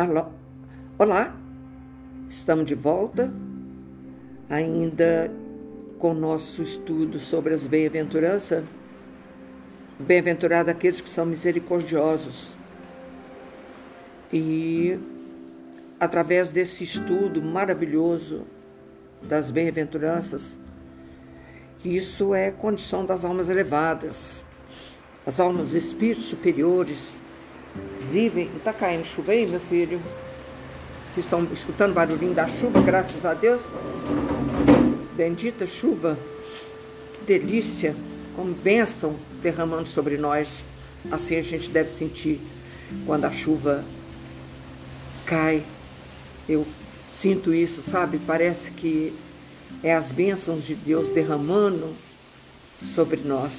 Alô? Olá, estamos de volta, ainda com nosso estudo sobre as bem-aventuranças. Bem-aventurado aqueles que são misericordiosos. E através desse estudo maravilhoso das bem-aventuranças, isso é condição das almas elevadas, as almas espíritos superiores vivem. Está caindo chuva aí, meu filho? Vocês estão escutando barulhinho da chuva, graças a Deus? Bendita chuva, que delícia, como bênção derramando sobre nós. Assim a gente deve sentir quando a chuva cai. Eu sinto isso, sabe? Parece que é as bênçãos de Deus derramando sobre nós.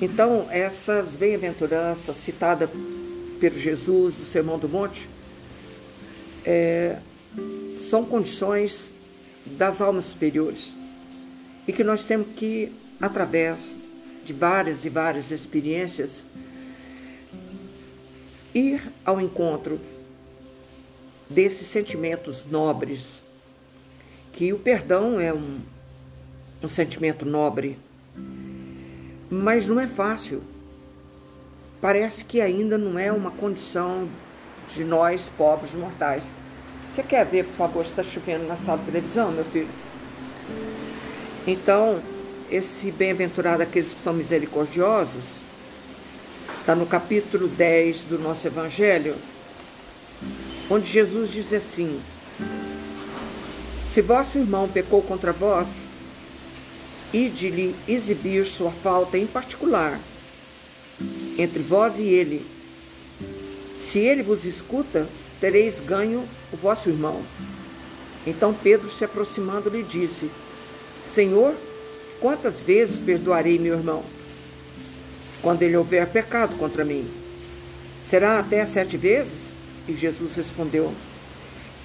Então, essas bem-aventuranças citadas pelo Jesus, do Sermão do Monte, é, são condições das almas superiores. E que nós temos que, através de várias e várias experiências, ir ao encontro desses sentimentos nobres, que o perdão é um, um sentimento nobre mas não é fácil. Parece que ainda não é uma condição de nós, pobres mortais. Você quer ver, por favor, se está chovendo na sala de televisão, meu filho? Então, esse bem-aventurado aqueles que são misericordiosos, está no capítulo 10 do nosso Evangelho, onde Jesus diz assim: Se vosso irmão pecou contra vós, e de lhe exibir sua falta em particular entre vós e ele. Se ele vos escuta, tereis ganho o vosso irmão. Então Pedro, se aproximando, lhe disse: Senhor, quantas vezes perdoarei meu irmão? Quando ele houver pecado contra mim? Será até sete vezes? E Jesus respondeu: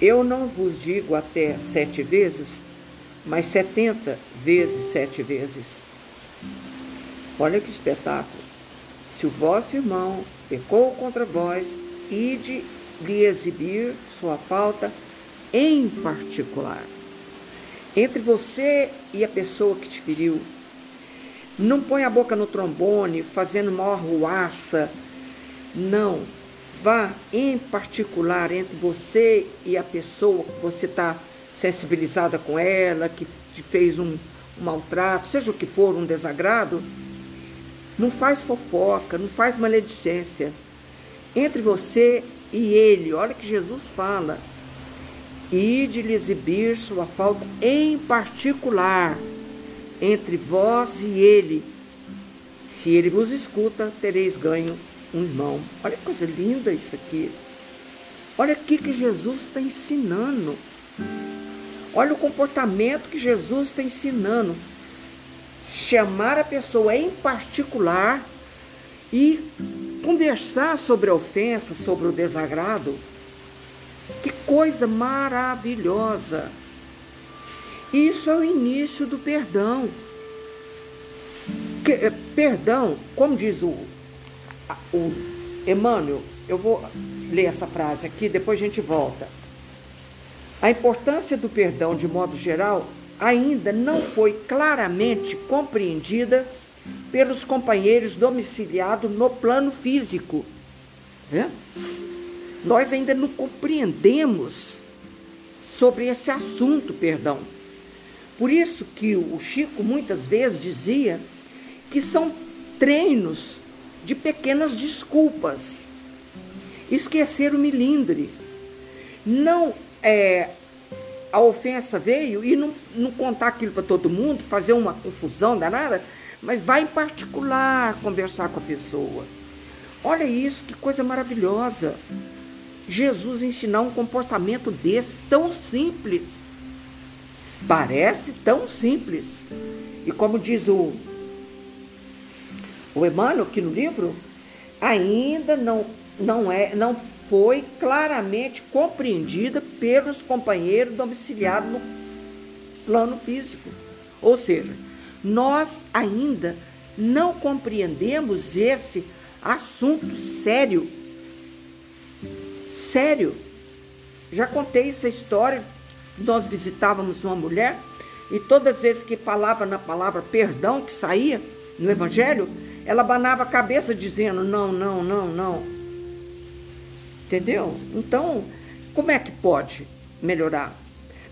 Eu não vos digo até sete vezes, mas 70 vezes sete vezes. Olha que espetáculo. Se o vosso irmão pecou contra vós, ide lhe exibir sua falta em particular. Entre você e a pessoa que te feriu. Não põe a boca no trombone, fazendo maior ruaça. Não. Vá em particular entre você e a pessoa que você está sensibilizada com ela, que te fez um, um maltrato, seja o que for, um desagrado, não faz fofoca, não faz maledicência. Entre você e ele, olha que Jesus fala, e de lhe exibir sua falta em particular entre vós e ele. Se ele vos escuta, tereis ganho um irmão. Olha que coisa linda isso aqui. Olha aqui que Jesus está ensinando. Olha o comportamento que Jesus está ensinando. Chamar a pessoa em particular e conversar sobre a ofensa, sobre o desagrado. Que coisa maravilhosa! Isso é o início do perdão. Que, eh, perdão, como diz o, o Emmanuel, eu vou ler essa frase aqui, depois a gente volta. A importância do perdão, de modo geral, ainda não foi claramente compreendida pelos companheiros domiciliados no plano físico. Nós ainda não compreendemos sobre esse assunto, perdão. Por isso que o Chico muitas vezes dizia que são treinos de pequenas desculpas. Esquecer o milindre. Não é, a ofensa veio e não, não contar aquilo para todo mundo, fazer uma confusão danada, mas vai em particular conversar com a pessoa. Olha isso, que coisa maravilhosa. Jesus ensinar um comportamento desse tão simples. Parece tão simples. E como diz o, o Emmanuel aqui no livro, ainda não, não, é, não foi claramente compreendida pelos companheiros domiciliados no plano físico. Ou seja, nós ainda não compreendemos esse assunto sério. Sério. Já contei essa história. Nós visitávamos uma mulher e todas as vezes que falava na palavra perdão que saía no Evangelho, ela banava a cabeça dizendo não, não, não, não. Entendeu? Então, como é que pode melhorar?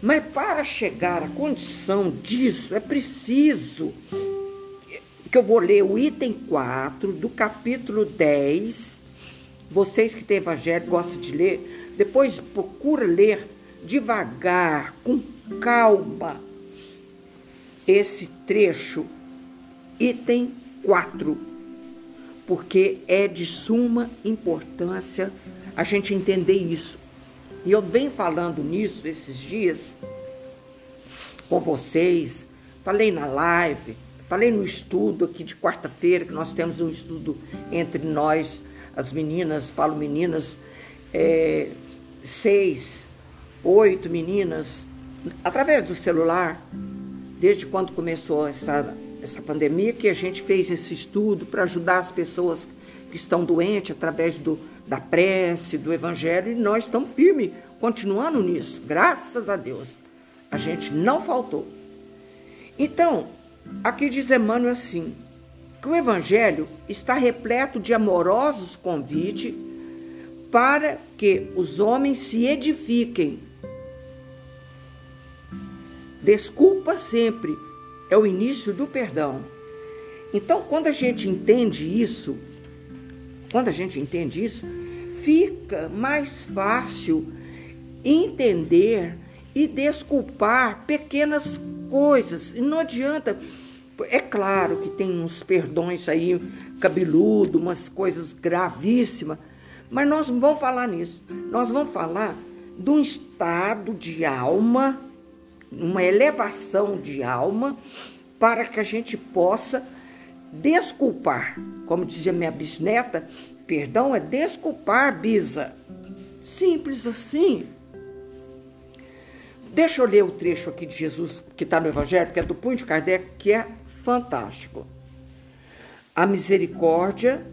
Mas para chegar à condição disso, é preciso que eu vou ler o item 4 do capítulo 10. Vocês que têm evangelho gostam de ler, depois procura ler devagar, com calma, esse trecho, item 4, porque é de suma importância a gente entender isso. E eu venho falando nisso esses dias com vocês, falei na live, falei no estudo aqui de quarta-feira, que nós temos um estudo entre nós, as meninas, falo meninas, é, seis, oito meninas, através do celular, desde quando começou essa, essa pandemia, que a gente fez esse estudo para ajudar as pessoas que estão doentes através do, da prece, do evangelho, e nós estamos firmes, continuando nisso, graças a Deus. A gente não faltou. Então, aqui diz Emmanuel assim, que o evangelho está repleto de amorosos convites para que os homens se edifiquem. Desculpa sempre é o início do perdão. Então, quando a gente entende isso, quando a gente entende isso, fica mais fácil entender e desculpar pequenas coisas. E não adianta. É claro que tem uns perdões aí cabeludo, umas coisas gravíssimas, mas nós não vamos falar nisso. Nós vamos falar de um estado de alma, uma elevação de alma, para que a gente possa desculpar. Como dizia minha bisneta, perdão é desculpar, bisa. Simples assim. Deixa eu ler o trecho aqui de Jesus que está no Evangelho, que é do Punho de Kardec, que é fantástico. A misericórdia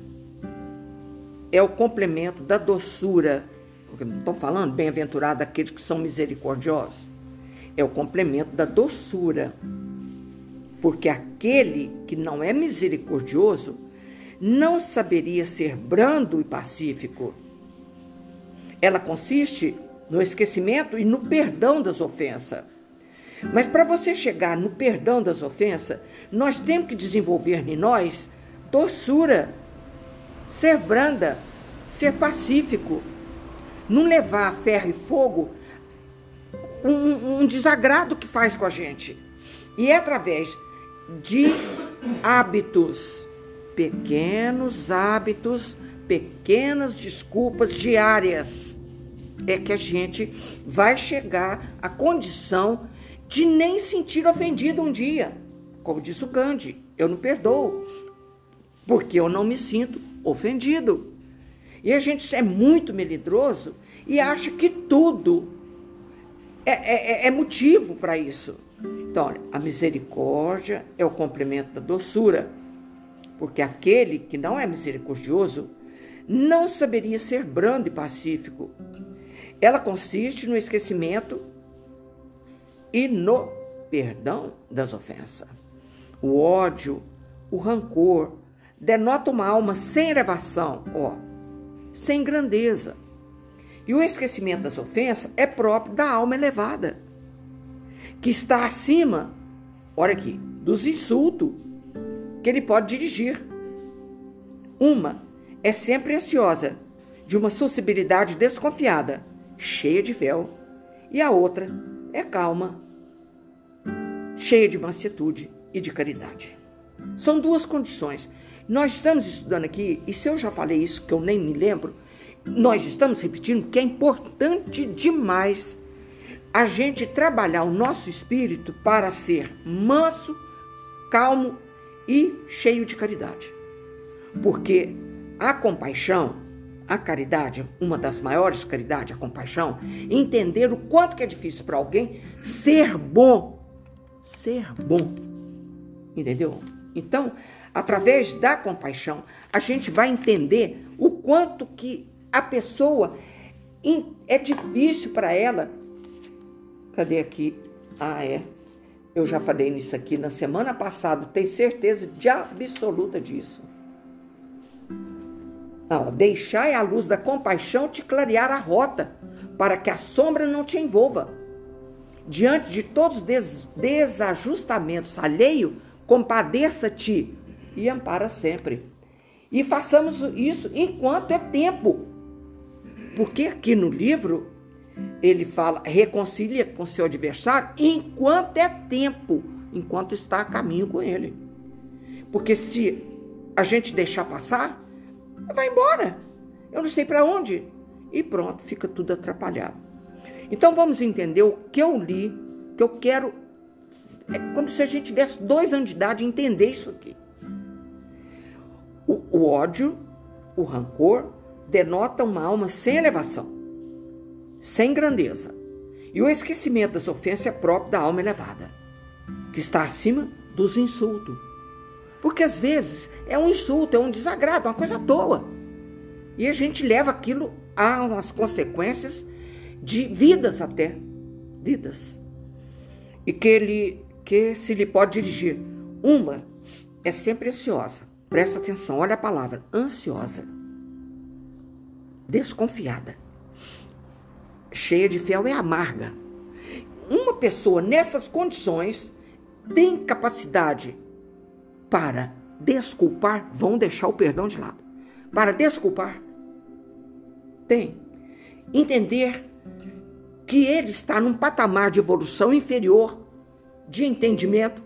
é o complemento da doçura. Porque não estão falando bem-aventurado aqueles que são misericordiosos. É o complemento da doçura porque aquele que não é misericordioso não saberia ser brando e pacífico. Ela consiste no esquecimento e no perdão das ofensas. Mas para você chegar no perdão das ofensas, nós temos que desenvolver em nós doçura, ser branda, ser pacífico, não levar a ferro e fogo um, um desagrado que faz com a gente. E é através de hábitos, pequenos hábitos, pequenas desculpas diárias, é que a gente vai chegar à condição de nem sentir ofendido um dia. Como disse o Gandhi, eu não perdoo, porque eu não me sinto ofendido. E a gente é muito melindroso e acha que tudo é, é, é motivo para isso. Então, a misericórdia é o complemento da doçura, porque aquele que não é misericordioso não saberia ser brando e pacífico. Ela consiste no esquecimento e no perdão das ofensas. O ódio, o rancor, denota uma alma sem elevação, ó, sem grandeza. E o esquecimento das ofensas é próprio da alma elevada que está acima, olha aqui, dos insultos que ele pode dirigir. Uma é sempre ansiosa, de uma sensibilidade desconfiada, cheia de véu, e a outra é calma, cheia de mansuetude e de caridade. São duas condições. Nós estamos estudando aqui, e se eu já falei isso que eu nem me lembro, nós estamos repetindo que é importante demais a gente trabalhar o nosso espírito para ser manso, calmo e cheio de caridade. Porque a compaixão, a caridade, uma das maiores caridades, a compaixão, entender o quanto que é difícil para alguém ser bom. Ser bom. Entendeu? Então, através da compaixão, a gente vai entender o quanto que a pessoa é difícil para ela. Cadê aqui? Ah, é. Eu já falei nisso aqui na semana passada, tenho certeza de absoluta disso. Ah, deixai a luz da compaixão te clarear a rota, para que a sombra não te envolva. Diante de todos os des desajustamentos alheio, compadeça-te e ampara sempre. E façamos isso enquanto é tempo. Porque aqui no livro ele fala, reconcilia com seu adversário enquanto é tempo, enquanto está a caminho com ele. Porque se a gente deixar passar, vai embora. Eu não sei para onde. E pronto, fica tudo atrapalhado. Então vamos entender o que eu li, que eu quero. É como se a gente tivesse dois anos de idade entender isso aqui. O, o ódio, o rancor, denota uma alma sem elevação, sem grandeza. E o esquecimento das ofensas é próprio da alma elevada, que está acima dos insultos. Porque às vezes é um insulto, é um desagrado, uma coisa à toa. E a gente leva aquilo a umas consequências de vidas até. Vidas. E que ele que se lhe pode dirigir. Uma é sempre ansiosa. Presta atenção, olha a palavra, ansiosa. Desconfiada. Cheia de fel é amarga. Uma pessoa nessas condições tem capacidade para desculpar, vão deixar o perdão de lado. Para desculpar, tem. Entender que ele está num patamar de evolução inferior, de entendimento.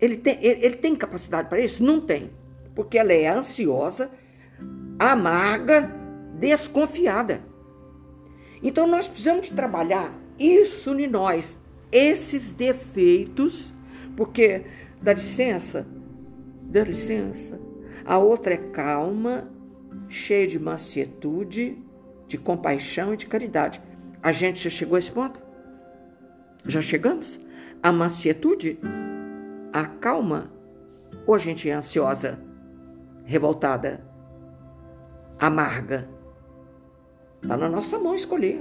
Ele tem, ele, ele tem capacidade para isso? Não tem. Porque ela é ansiosa, amarga, desconfiada. Então nós precisamos trabalhar isso em nós, esses defeitos, porque dá licença, dá licença. A outra é calma, cheia de mansietude, de compaixão e de caridade. A gente já chegou a esse ponto? Já chegamos? A mansietude? A calma? Ou a gente é ansiosa, revoltada, amarga? Está na nossa mão escolher.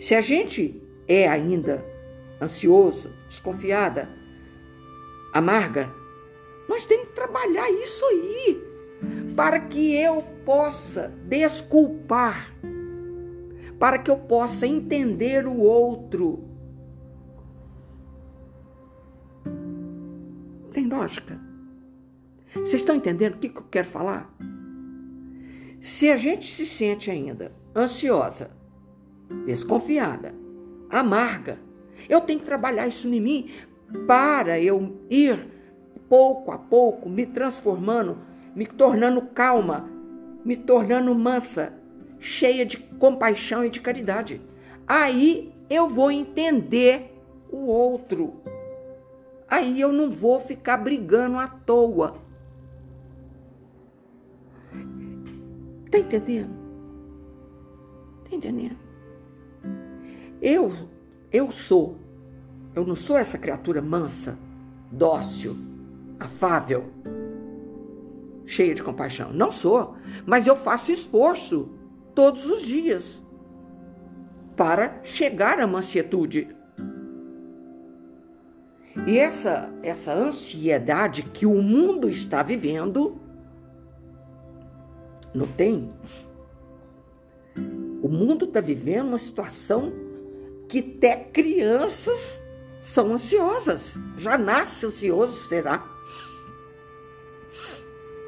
Se a gente é ainda ansioso, desconfiada, amarga, nós temos que trabalhar isso aí para que eu possa desculpar, para que eu possa entender o outro. Tem lógica? Vocês estão entendendo o que, eu quero falar? Se a gente se sente ainda ansiosa, desconfiada, amarga, eu tenho que trabalhar isso em mim para eu ir pouco a pouco me transformando me tornando calma, me tornando mansa, cheia de compaixão e de caridade. Aí eu vou entender o outro. Aí eu não vou ficar brigando à toa. Tá entendendo? Tá entendendo? Eu, eu sou, eu não sou essa criatura mansa, dócil, afável cheia de compaixão. Não sou, mas eu faço esforço todos os dias para chegar à mansietude. E essa, essa ansiedade que o mundo está vivendo, não tem? O mundo está vivendo uma situação que até crianças são ansiosas. Já nasce ansioso, será?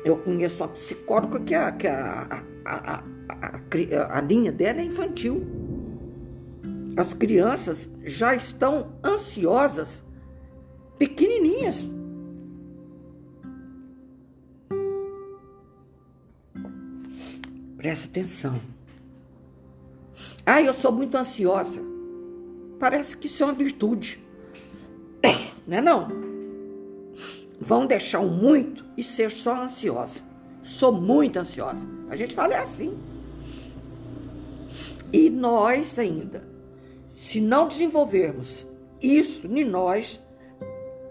Eu conheço uma psicóloga que, a, que a, a, a, a linha dela é infantil. As crianças já estão ansiosas, pequenininhas. Presta atenção. Ah, eu sou muito ansiosa. Parece que isso é uma virtude. Não é não? vão deixar o muito e ser só ansiosa. Sou muito ansiosa. A gente fala é assim. E nós ainda, se não desenvolvermos isso em nós,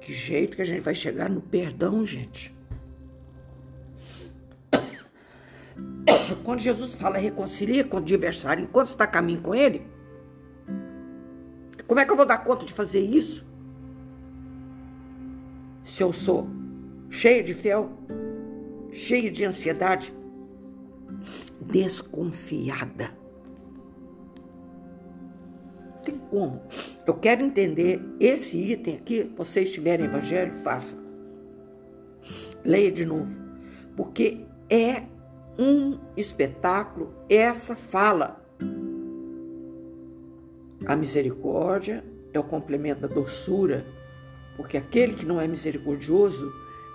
que jeito que a gente vai chegar no perdão, gente? Quando Jesus fala reconcilia com o adversário enquanto está a caminho com ele, como é que eu vou dar conta de fazer isso? Se eu sou cheia de fel, cheia de ansiedade, desconfiada. Tem como? Eu quero entender esse item aqui. Vocês tiverem evangelho, faça. Leia de novo. Porque é um espetáculo essa fala. A misericórdia é o complemento da doçura, porque aquele que não é misericordioso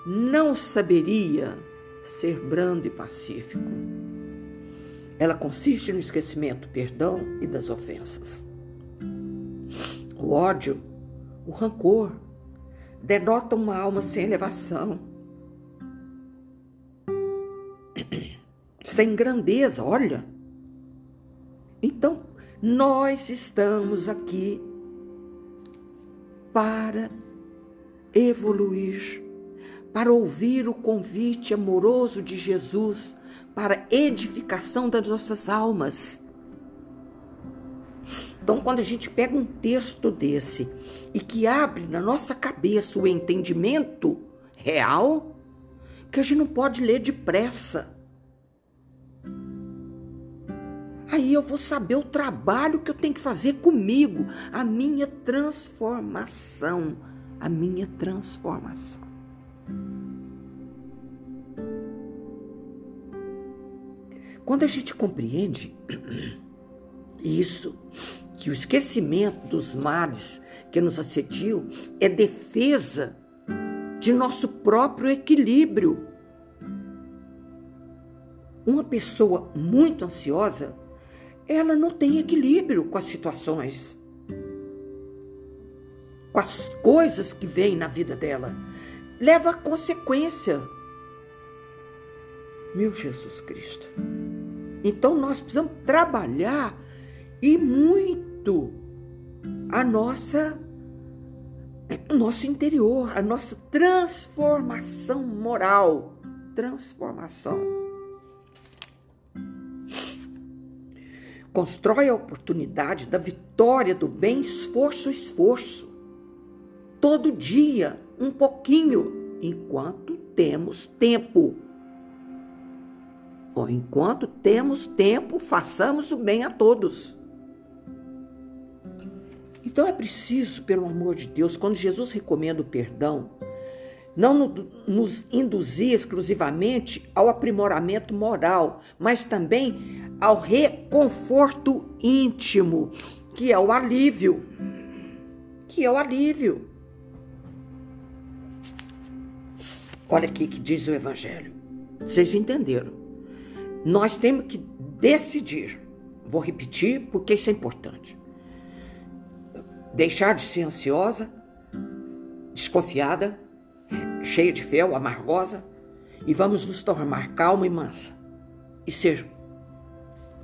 não saberia ser brando e pacífico. Ela consiste no esquecimento, perdão e das ofensas. O ódio, o rancor, denota uma alma sem elevação, sem grandeza, olha. Então, nós estamos aqui para evoluir, para ouvir o convite amoroso de Jesus para edificação das nossas almas. Então, quando a gente pega um texto desse e que abre na nossa cabeça o entendimento real, que a gente não pode ler depressa Aí eu vou saber o trabalho que eu tenho que fazer comigo, a minha transformação, a minha transformação. Quando a gente compreende isso, que o esquecimento dos males que nos assediam é defesa de nosso próprio equilíbrio. Uma pessoa muito ansiosa ela não tem equilíbrio com as situações, com as coisas que vêm na vida dela. Leva a consequência. Meu Jesus Cristo. Então nós precisamos trabalhar e muito a nossa o nosso interior, a nossa transformação moral, transformação. Constrói a oportunidade da vitória do bem, esforço, esforço. Todo dia, um pouquinho, enquanto temos tempo. Ou enquanto temos tempo, façamos o bem a todos. Então é preciso, pelo amor de Deus, quando Jesus recomenda o perdão, não nos induzir exclusivamente ao aprimoramento moral, mas também ao reconforto íntimo, que é o alívio. Que é o alívio. Olha aqui que diz o Evangelho. Vocês entenderam? Nós temos que decidir. Vou repetir porque isso é importante. Deixar de ser ansiosa, desconfiada, cheia de fel, amargosa, e vamos nos tornar calma e mansa e ser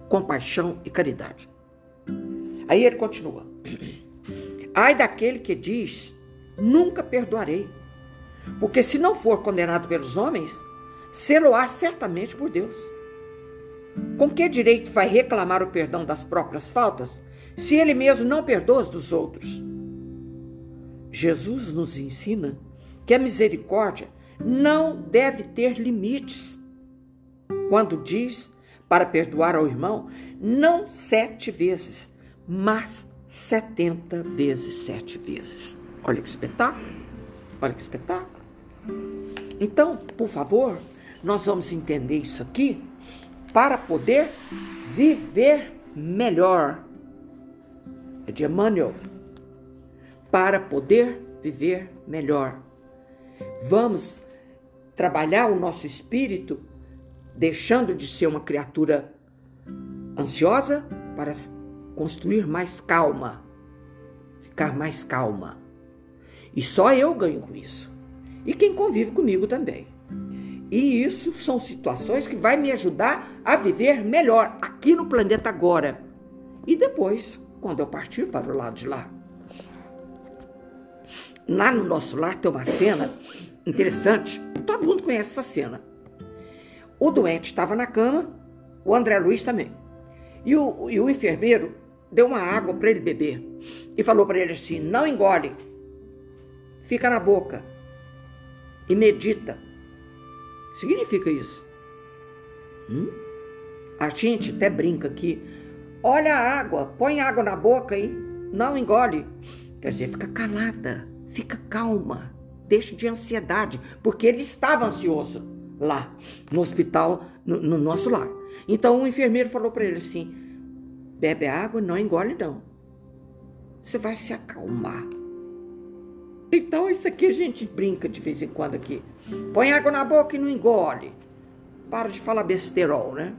compaixão e caridade. Aí ele continua: Ai daquele que diz: Nunca perdoarei, porque se não for condenado pelos homens, sê-lo-á certamente por Deus. Com que direito vai reclamar o perdão das próprias faltas, se ele mesmo não perdoa as dos outros? Jesus nos ensina que a misericórdia não deve ter limites. Quando diz para perdoar ao irmão, não sete vezes, mas setenta vezes sete vezes. Olha que espetáculo! Olha que espetáculo! Então, por favor, nós vamos entender isso aqui para poder viver melhor. É de Emmanuel. Para poder viver melhor. Vamos trabalhar o nosso espírito deixando de ser uma criatura ansiosa para construir mais calma, ficar mais calma. E só eu ganho com isso. E quem convive comigo também. E isso são situações que vai me ajudar a viver melhor aqui no planeta agora. E depois, quando eu partir para o lado de lá. Lá no nosso lar tem uma cena interessante. Todo mundo conhece essa cena. O doente estava na cama O André Luiz também. E o, e o enfermeiro deu uma água para ele beber e falou para ele assim: não engole, fica na boca e medita. Significa isso. Hum? A gente até brinca aqui. Olha a água, põe água na boca e não engole. Quer dizer, fica calada, fica calma, deixa de ansiedade, porque ele estava ansioso lá no hospital, no, no nosso lar. Então o enfermeiro falou para ele assim: bebe água, não engole não. Você vai se acalmar. Então isso aqui a gente brinca de vez em quando aqui. Põe água na boca e não engole. Para de falar besterol, né?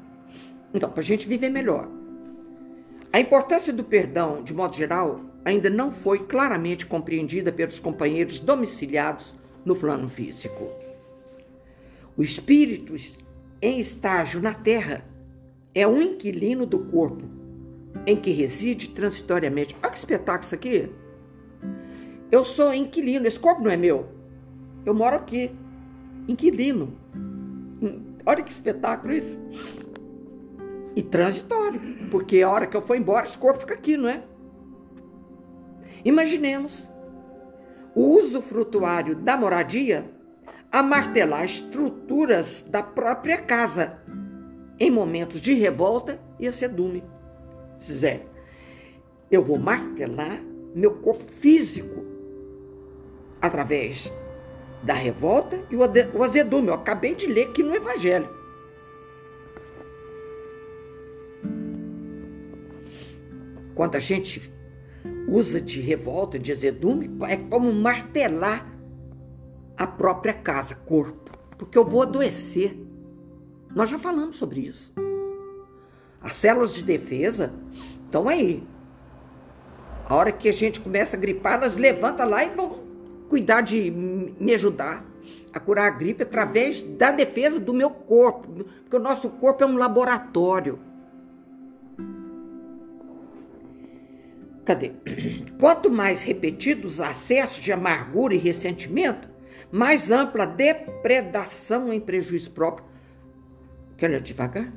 Então, para a gente viver melhor. A importância do perdão, de modo geral, ainda não foi claramente compreendida pelos companheiros domiciliados no plano físico. O espírito em estágio na Terra é um inquilino do corpo em que reside transitoriamente. Olha que espetáculo isso aqui! Eu sou inquilino, esse corpo não é meu. Eu moro aqui, inquilino. Olha que espetáculo isso. E transitório, porque a hora que eu for embora, esse corpo fica aqui, não é? Imaginemos o uso frutuário da moradia a martelar estruturas da própria casa em momentos de revolta e acedume. Zé, eu vou martelar meu corpo físico através da revolta e o azedume. Eu acabei de ler aqui no Evangelho. Quando a gente usa de revolta, de azedume, é como martelar a própria casa, corpo. Porque eu vou adoecer. Nós já falamos sobre isso. As células de defesa estão aí. A hora que a gente começa a gripar, elas levantam lá e vão cuidar de me ajudar a curar a gripe através da defesa do meu corpo, porque o nosso corpo é um laboratório. Cadê? Quanto mais repetidos os acessos de amargura e ressentimento, mais ampla depredação em prejuízo próprio. Quer ler devagar?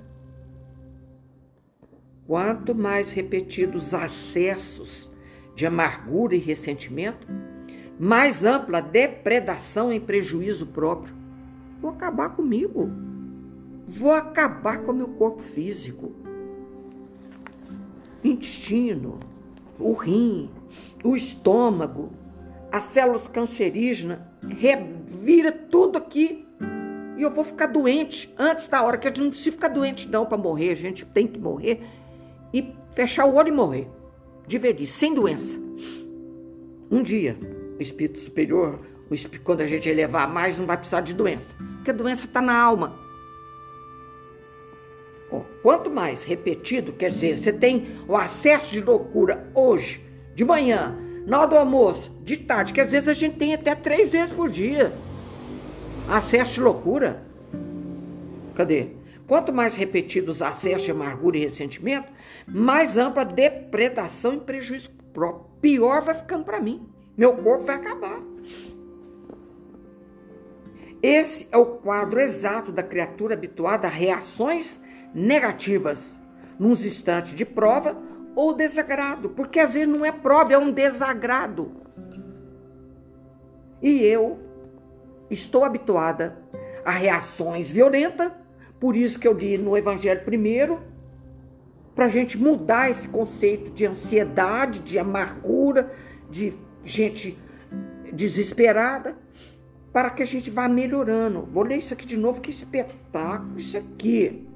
Quanto mais repetidos os acessos de amargura e ressentimento, mais ampla depredação em prejuízo próprio. Vou acabar comigo. Vou acabar com o meu corpo físico. Intestino, o rim, o estômago, as células cancerígenas, revira tudo aqui. E eu vou ficar doente antes da hora, que a gente não precisa ficar doente não para morrer, a gente tem que morrer e fechar o olho e morrer. De verdade, sem doença. Um dia, o espírito superior, o espírito, quando a gente elevar mais, não vai precisar de doença. Porque a doença está na alma. Quanto mais repetido, quer dizer, você tem o acesso de loucura hoje, de manhã, na hora do almoço, de tarde, que às vezes a gente tem até três vezes por dia. Acesso loucura. Cadê? Quanto mais repetidos os acessos de amargura e ressentimento, mais ampla depredação e prejuízo próprio. Pior vai ficando para mim. Meu corpo vai acabar. Esse é o quadro exato da criatura habituada a reações negativas, nos instantes de prova ou desagrado, porque às vezes não é prova, é um desagrado. E eu estou habituada a reações violentas, por isso que eu li no Evangelho primeiro, para a gente mudar esse conceito de ansiedade, de amargura, de gente desesperada, para que a gente vá melhorando. Vou ler isso aqui de novo, que espetáculo isso aqui.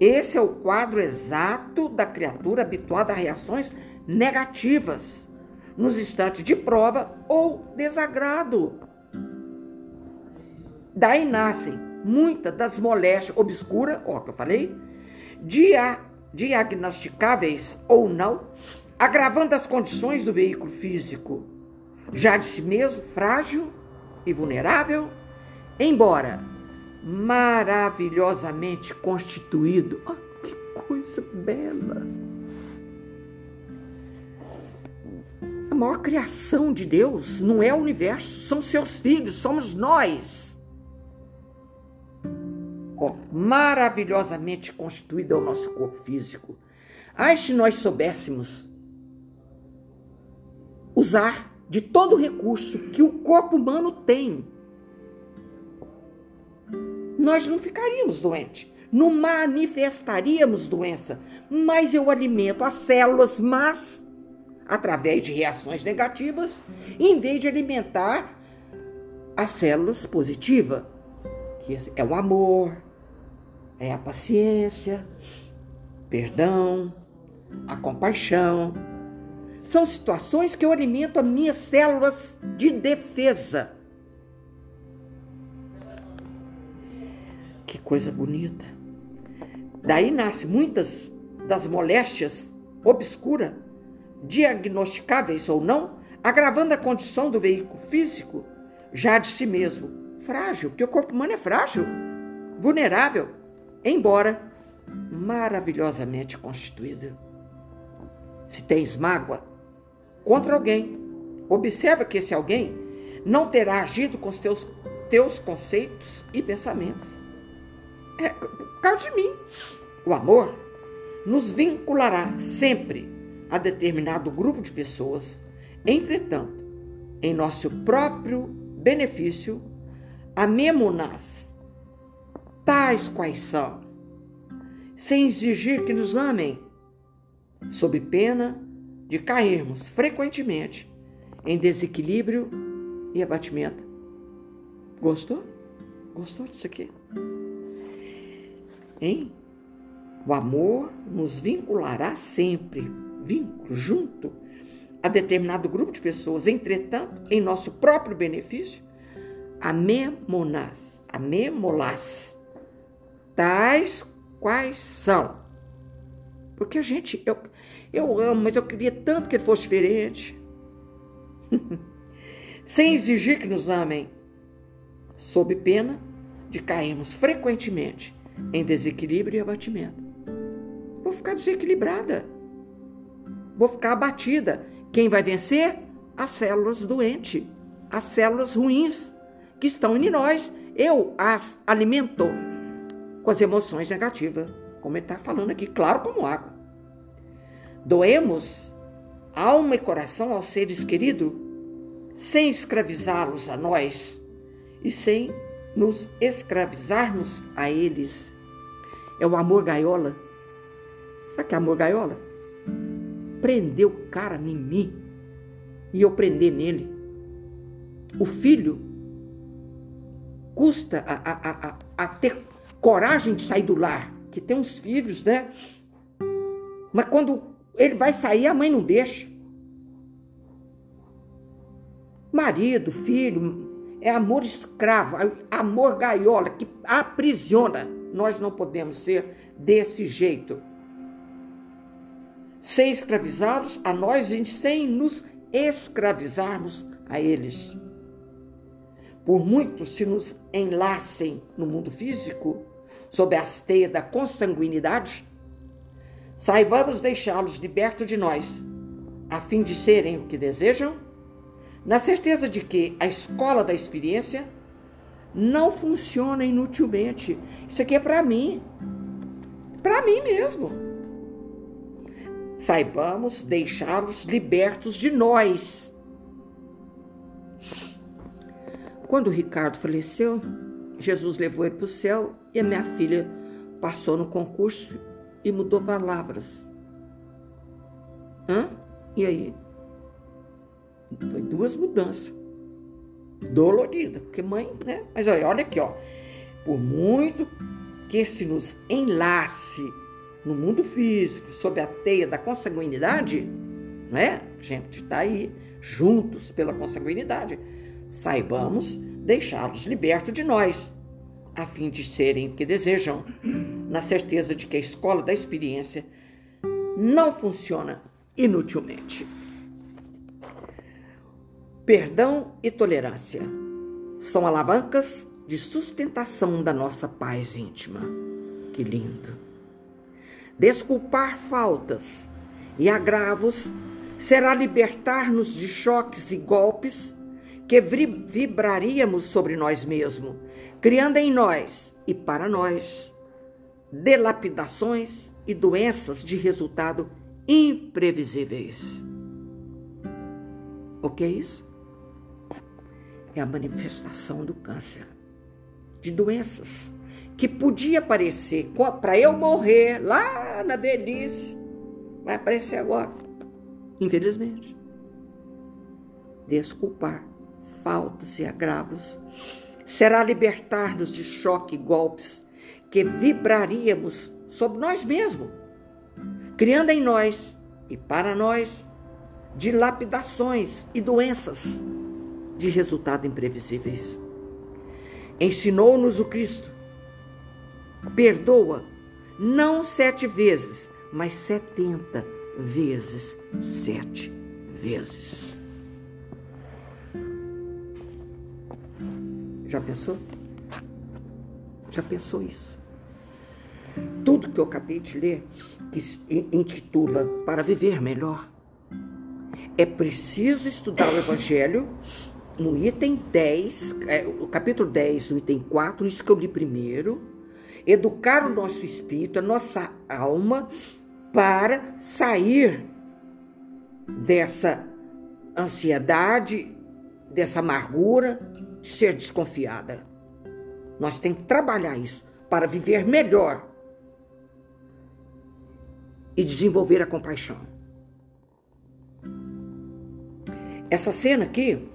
Esse é o quadro exato da criatura habituada a reações negativas nos instantes de prova ou desagrado. Daí nascem muitas das moléstias obscuras, ó, que eu falei, dia, diagnosticáveis ou não, agravando as condições do veículo físico, já de si mesmo frágil e vulnerável, embora maravilhosamente constituído. Oh, que coisa bela! Maior criação de Deus não é o universo, são seus filhos, somos nós. ó, maravilhosamente constituído é o nosso corpo físico. Ai, se nós soubéssemos usar de todo o recurso que o corpo humano tem, nós não ficaríamos doentes, não manifestaríamos doença, mas eu alimento as células mas através de reações negativas, em vez de alimentar as células positivas, que é o amor, é a paciência, perdão, a compaixão. São situações que eu alimento as minhas células de defesa. Que coisa bonita. Daí nasce muitas das moléstias obscuras, diagnosticáveis ou não, agravando a condição do veículo físico já de si mesmo frágil, porque o corpo humano é frágil, vulnerável, embora maravilhosamente constituído. Se tens mágoa contra alguém, observa que esse alguém não terá agido com os teus, teus conceitos e pensamentos. É por causa de mim. O amor nos vinculará sempre a determinado grupo de pessoas. Entretanto, em nosso próprio benefício, amemo-nas tais quais são, sem exigir que nos amem, sob pena de cairmos frequentemente em desequilíbrio e abatimento. Gostou? Gostou disso aqui? Hein? O amor nos vinculará sempre, vínculo, junto a determinado grupo de pessoas. Entretanto, em nosso próprio benefício, amemonas, amemolas, tais quais são. Porque a gente, eu, eu amo, mas eu queria tanto que ele fosse diferente. Sem exigir que nos amem, sob pena de cairmos frequentemente em desequilíbrio e abatimento. Vou ficar desequilibrada. Vou ficar abatida. Quem vai vencer? As células doentes, as células ruins que estão em nós. Eu as alimento com as emoções negativas, como ele está falando aqui, claro como água. Doemos alma e coração aos seres queridos, sem escravizá-los a nós e sem nos escravizarmos a eles. É o amor gaiola. Sabe que é amor gaiola? Prender o cara em mim e eu prender nele. O filho custa a, a, a, a ter coragem de sair do lar, que tem uns filhos, né? Mas quando ele vai sair, a mãe não deixa. Marido, filho, é amor escravo, amor gaiola que aprisiona. Nós não podemos ser desse jeito. Sem escravizá-los a nós, sem nos escravizarmos a eles por muito se nos enlacem no mundo físico, sob as teias da consanguinidade, saibamos deixá-los libertos de nós, a fim de serem o que desejam, na certeza de que a escola da experiência não funciona inutilmente. Isso aqui é para mim, para mim mesmo. Saibamos deixá-los libertos de nós Quando Ricardo faleceu, Jesus levou ele para o céu e a minha filha passou no concurso e mudou palavras. Hã? E aí? Foi duas mudanças. Dolorida, porque mãe, né? Mas olha, olha aqui, ó. Por muito que se nos enlace no mundo físico, sob a teia da consanguinidade, né? A gente está aí juntos pela consanguinidade saibamos deixá-los libertos de nós, a fim de serem o que desejam, na certeza de que a escola da experiência não funciona inutilmente. Perdão e tolerância são alavancas de sustentação da nossa paz íntima. Que lindo! Desculpar faltas e agravos será libertar-nos de choques e golpes que vibraríamos sobre nós mesmos, criando em nós e para nós delapidações e doenças de resultado imprevisíveis. O que é isso? É a manifestação do câncer, de doenças que podia aparecer para eu morrer lá na velhice, vai aparecer agora, infelizmente. Desculpar faltas e agravos será libertar-nos de choque e golpes que vibraríamos sobre nós mesmos, criando em nós e para nós dilapidações e doenças de resultado imprevisíveis. Ensinou-nos o Cristo. Perdoa não sete vezes, mas setenta vezes sete vezes. Já pensou? Já pensou isso? Tudo que eu acabei de ler, que intitula Para Viver Melhor, é preciso estudar o Evangelho no item 10, é, o capítulo 10, no item 4, isso que eu li primeiro, educar o nosso espírito, a nossa alma, para sair dessa ansiedade, dessa amargura, de ser desconfiada. Nós temos que trabalhar isso para viver melhor e desenvolver a compaixão. Essa cena aqui,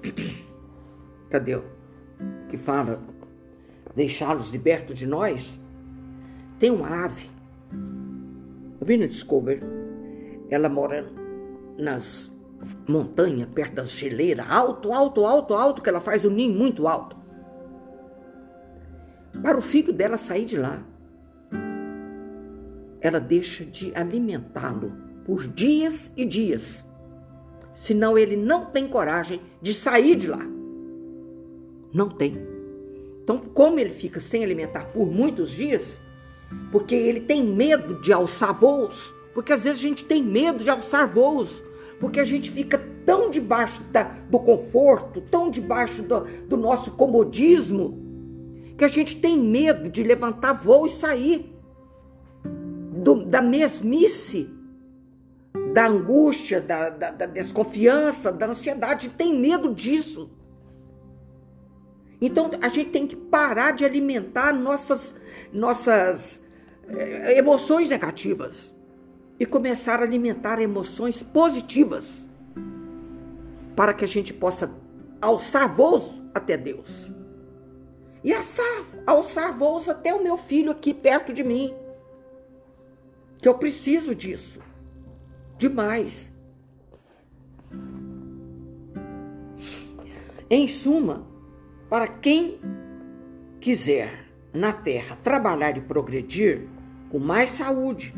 cadê? Que fala deixá-los libertos de nós. Tem uma ave. Eu vi no Discovery. Ela mora nas montanhas, perto das geleiras, alto, alto, alto, alto, que ela faz o ninho muito alto. Para o filho dela sair de lá ela deixa de alimentá-lo por dias e dias. Senão ele não tem coragem de sair de lá. Não tem. Então, como ele fica sem alimentar por muitos dias, porque ele tem medo de alçar voos, porque às vezes a gente tem medo de alçar voos, porque a gente fica tão debaixo da, do conforto, tão debaixo do, do nosso comodismo, que a gente tem medo de levantar voo e sair do, da mesmice, da angústia, da, da, da desconfiança, da ansiedade, tem medo disso. Então a gente tem que parar de alimentar nossas, nossas eh, emoções negativas e começar a alimentar emoções positivas para que a gente possa alçar voos até Deus. E alçar, alçar voos até o meu filho aqui perto de mim que eu preciso disso. Demais. Em suma, para quem quiser na terra trabalhar e progredir com mais saúde,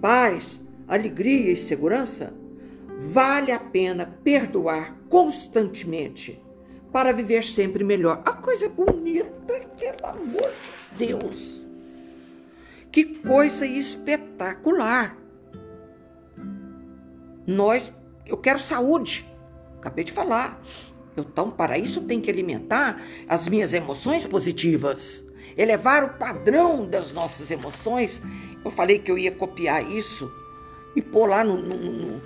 paz, alegria e segurança, vale a pena perdoar constantemente para viver sempre melhor. A coisa bonita, pelo amor de Deus. Que coisa espetacular! Nós, eu quero saúde. Acabei de falar. Então, para isso, tem que alimentar as minhas emoções positivas, elevar o padrão das nossas emoções. Eu falei que eu ia copiar isso e pôr lá no, no, no,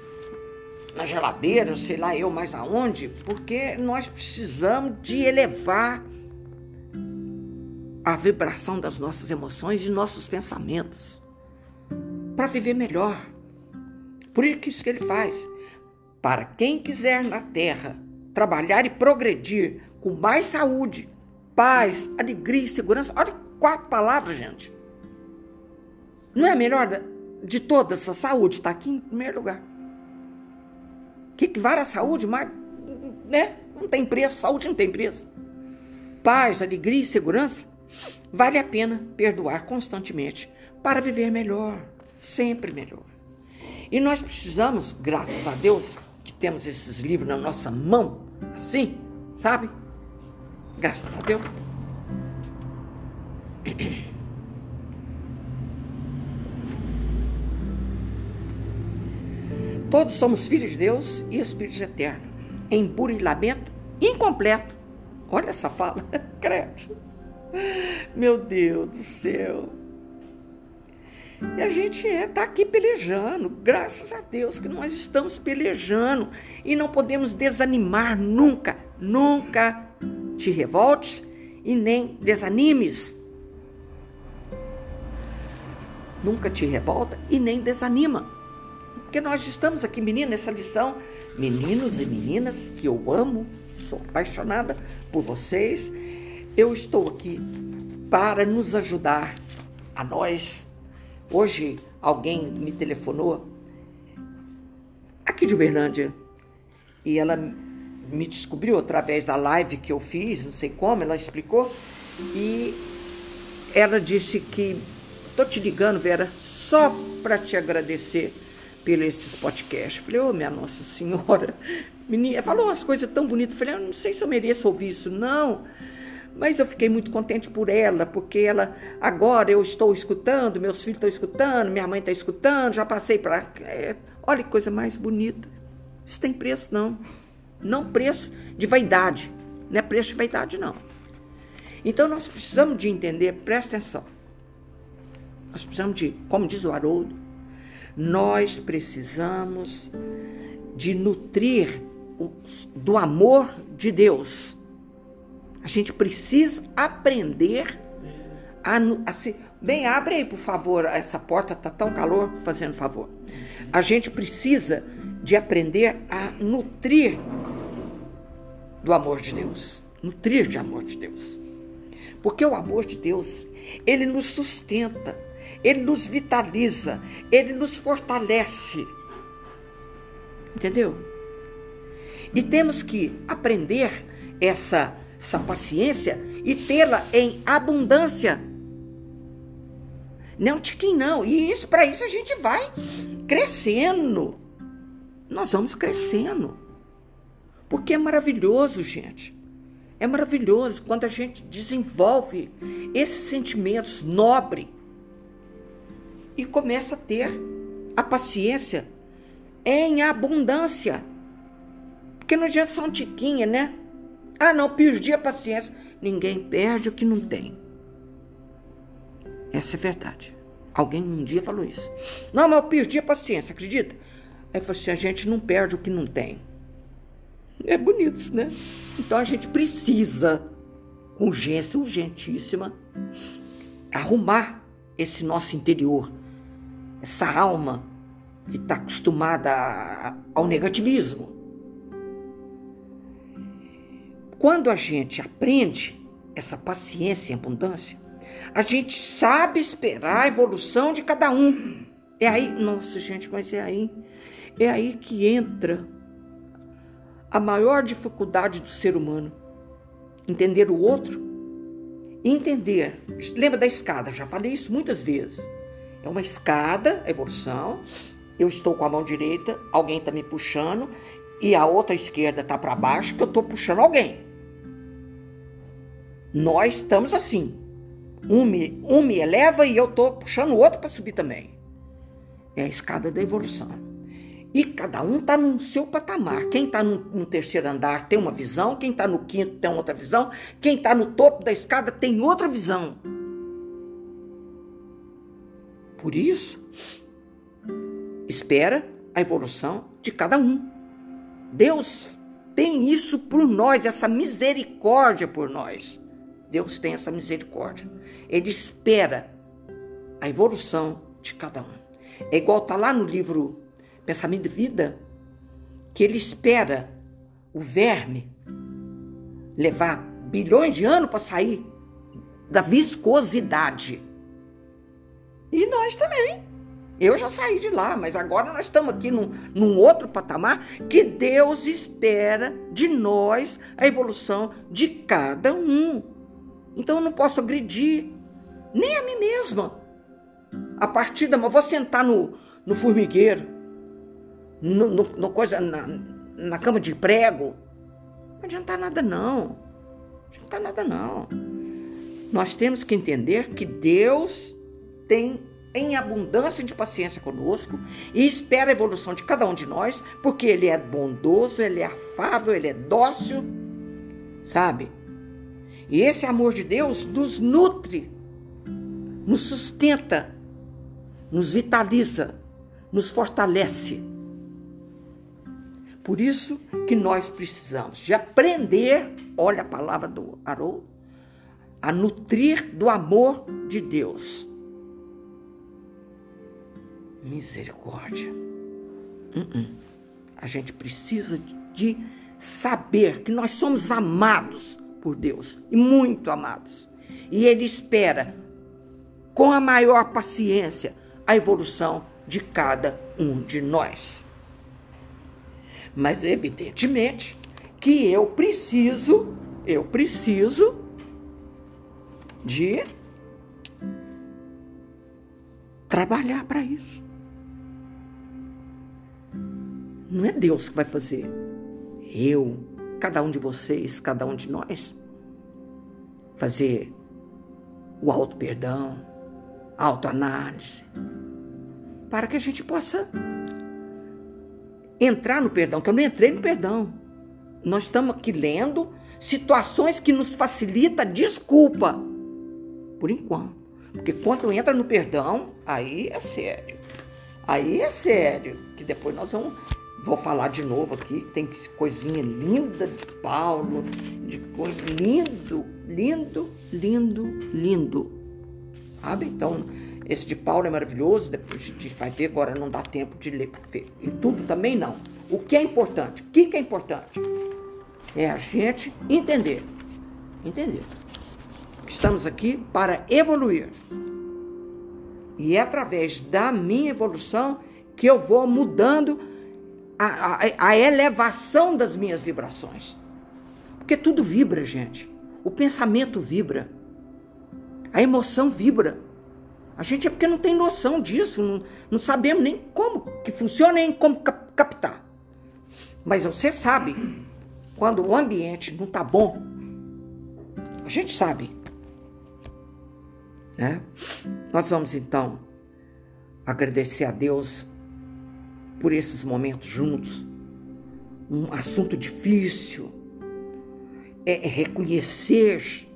na geladeira, sei lá eu mais aonde, porque nós precisamos de elevar a vibração das nossas emoções e nossos pensamentos para viver melhor. Por isso que ele faz. Para quem quiser na terra trabalhar e progredir com mais saúde, paz, alegria e segurança. Olha quatro palavras, gente. Não é a melhor de toda essa saúde? Está aqui em primeiro lugar. Que que vale a saúde, mas né? não tem preço, saúde não tem preço. Paz, alegria e segurança Vale a pena perdoar constantemente para viver melhor, sempre melhor. E nós precisamos, graças a Deus, que temos esses livros na nossa mão, assim, sabe? Graças a Deus. Todos somos filhos de Deus e espíritos eternos, em burilamento incompleto. Olha essa fala, credo. Meu Deus do céu. E a gente é, tá aqui pelejando, graças a Deus que nós estamos pelejando e não podemos desanimar nunca, nunca te revoltes e nem desanimes. Nunca te revolta e nem desanima. Porque nós estamos aqui, menina, nessa lição, meninos e meninas que eu amo, sou apaixonada por vocês. Eu estou aqui para nos ajudar a nós Hoje alguém me telefonou aqui de Uberlândia e ela me descobriu através da live que eu fiz, não sei como, ela explicou e ela disse que tô te ligando, Vera, só para te agradecer pelos esses podcasts. Falei, ô oh, minha Nossa Senhora, menina, falou umas coisas tão bonitas. Falei, eu não sei se eu mereço ouvir isso, não. Mas eu fiquei muito contente por ela, porque ela agora eu estou escutando, meus filhos estão escutando, minha mãe está escutando, já passei para. É, olha que coisa mais bonita. Isso tem preço, não. Não preço de vaidade. Não é preço de vaidade, não. Então nós precisamos de entender, presta atenção. Nós precisamos de, como diz o Haroldo, nós precisamos de nutrir do amor de Deus a gente precisa aprender a, a se. Bem, abre aí, por favor, essa porta tá tão calor, fazendo favor. A gente precisa de aprender a nutrir do amor de Deus. Nutrir de amor de Deus. Porque o amor de Deus, ele nos sustenta, ele nos vitaliza, ele nos fortalece. Entendeu? E temos que aprender essa essa paciência e tê-la em abundância. Não tiquinho, não. E isso, para isso a gente vai crescendo. Nós vamos crescendo. Porque é maravilhoso, gente. É maravilhoso quando a gente desenvolve esses sentimentos nobres e começa a ter a paciência em abundância. Porque não adianta só um tiquinho, né? Ah, não, perdi a paciência. Ninguém perde o que não tem. Essa é verdade. Alguém um dia falou isso. Não, mas eu perdi a paciência, acredita? Aí falou assim: a gente não perde o que não tem. É bonito né? Então a gente precisa, com urgência urgentíssima, arrumar esse nosso interior, essa alma que está acostumada ao negativismo Quando a gente aprende essa paciência e abundância, a gente sabe esperar a evolução de cada um. É aí, nossa gente, mas é aí, é aí que entra a maior dificuldade do ser humano. Entender o outro, entender. Lembra da escada? Já falei isso muitas vezes. É uma escada, a evolução. Eu estou com a mão direita, alguém está me puxando, e a outra esquerda está para baixo, que eu estou puxando alguém. Nós estamos assim. Um me, um me eleva e eu estou puxando o outro para subir também. É a escada da evolução. E cada um está no seu patamar. Quem está no, no, terceiro andar tem uma visão, quem está no quinto tem outra visão, quem está no topo da escada tem outra visão. Por isso, espera a evolução de cada um. Deus tem isso por nós, essa misericórdia por nós. Deus tem essa misericórdia. Ele espera a evolução de cada um. É igual tá lá no livro Pensamento de Vida, que ele espera o verme levar bilhões de anos para sair da viscosidade. E nós também. Eu já saí de lá, mas agora nós estamos aqui num, num, outro patamar que Deus espera de nós a evolução de cada um. Então eu não posso agredir nem a mim mesma. A partir da. Vou sentar no, no formigueiro, no, no, no coisa, na, na cama de prego. Não adianta nada, não. Não adianta nada, não. Nós temos que entender que Deus tem em abundância de paciência conosco e espera a evolução de cada um de nós, porque Ele é bondoso, Ele é afável, Ele é dócil sabe? E esse amor de Deus nos nutre, nos sustenta, nos vitaliza, nos fortalece. Por isso que nós precisamos de aprender, olha a palavra do Haroldo, a nutrir do amor de Deus. Misericórdia. Uh -uh. A gente precisa de saber que nós somos amados por Deus e muito amados. E Ele espera, com a maior paciência, a evolução de cada um de nós. Mas evidentemente que eu preciso, eu preciso de trabalhar para isso. Não é Deus que vai fazer. Eu, cada um de vocês, cada um de nós, fazer o auto-perdão, autoanálise, para que a gente possa entrar no perdão, que eu não entrei no perdão. Nós estamos aqui lendo situações que nos facilita desculpa. Por enquanto. Porque quando entra no perdão, aí é sério. Aí é sério. Que depois nós vamos. Vou falar de novo aqui, tem coisinha linda de Paulo, de coisa lindo, lindo, lindo, lindo. Sabe? Então, esse de Paulo é maravilhoso, depois a gente vai ver, agora não dá tempo de ler, em tudo também não. O que é importante? O que é importante? É a gente entender. Entender. Estamos aqui para evoluir. E é através da minha evolução que eu vou mudando a, a, a elevação das minhas vibrações. Porque tudo vibra, gente. O pensamento vibra. A emoção vibra. A gente é porque não tem noção disso, não, não sabemos nem como que funciona, nem como captar. Mas você sabe, quando o ambiente não está bom, a gente sabe. Né? Nós vamos então agradecer a Deus por esses momentos juntos. Um assunto difícil é reconhecer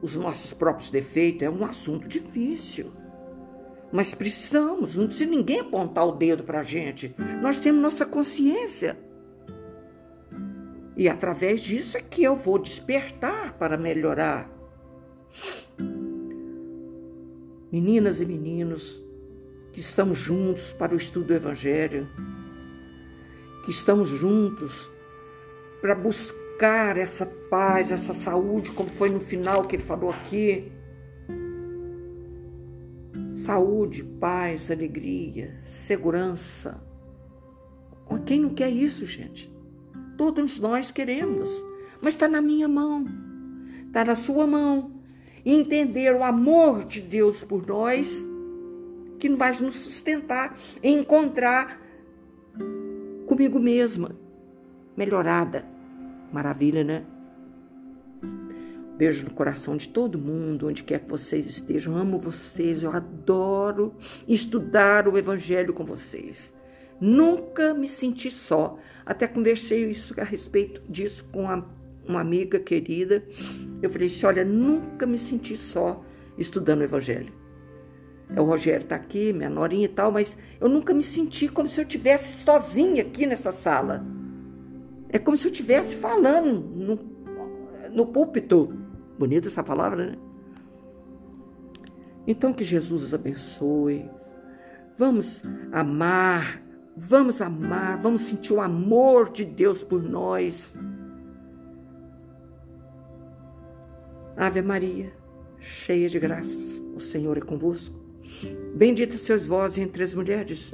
os nossos próprios defeitos, é um assunto difícil. Mas precisamos, não precisa ninguém apontar o dedo para a gente. Nós temos nossa consciência. E através disso é que eu vou despertar para melhorar. Meninas e meninos que estamos juntos para o estudo do Evangelho, que estamos juntos para buscar essa paz, essa saúde, como foi no final que ele falou aqui saúde, paz, alegria, segurança. Quem não quer isso, gente? Todos nós queremos, mas está na minha mão, está na sua mão. entender o amor de Deus por nós, que vai nos sustentar, encontrar comigo mesma, melhorada. Maravilha, né? Beijo no coração de todo mundo, onde quer que vocês estejam. Amo vocês, eu adoro estudar o Evangelho com vocês. Nunca me senti só. Até conversei isso a respeito disso com a, uma amiga querida. Eu falei assim: olha, nunca me senti só estudando o Evangelho. É, o Rogério está aqui, minha norinha e tal, mas eu nunca me senti como se eu estivesse sozinha aqui nessa sala. É como se eu estivesse falando no, no púlpito. Bonita essa palavra, né? Então que Jesus os abençoe. Vamos amar, vamos amar, vamos sentir o amor de Deus por nós. Ave Maria, cheia de graças, o Senhor é convosco. Bendita sois vós entre as mulheres,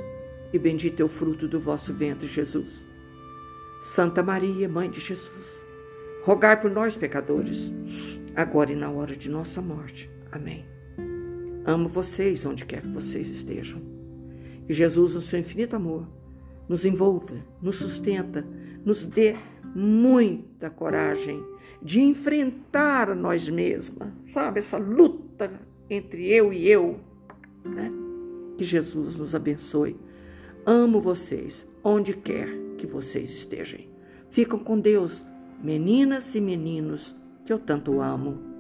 e bendito é o fruto do vosso ventre, Jesus. Santa Maria, Mãe de Jesus, rogai por nós, pecadores agora e na hora de nossa morte. Amém. Amo vocês onde quer que vocês estejam. Que Jesus, no seu infinito amor, nos envolva, nos sustenta, nos dê muita coragem de enfrentar a nós mesmas, sabe? Essa luta entre eu e eu, né? Que Jesus nos abençoe. Amo vocês, onde quer que vocês estejam. Ficam com Deus, meninas e meninos que eu tanto amo.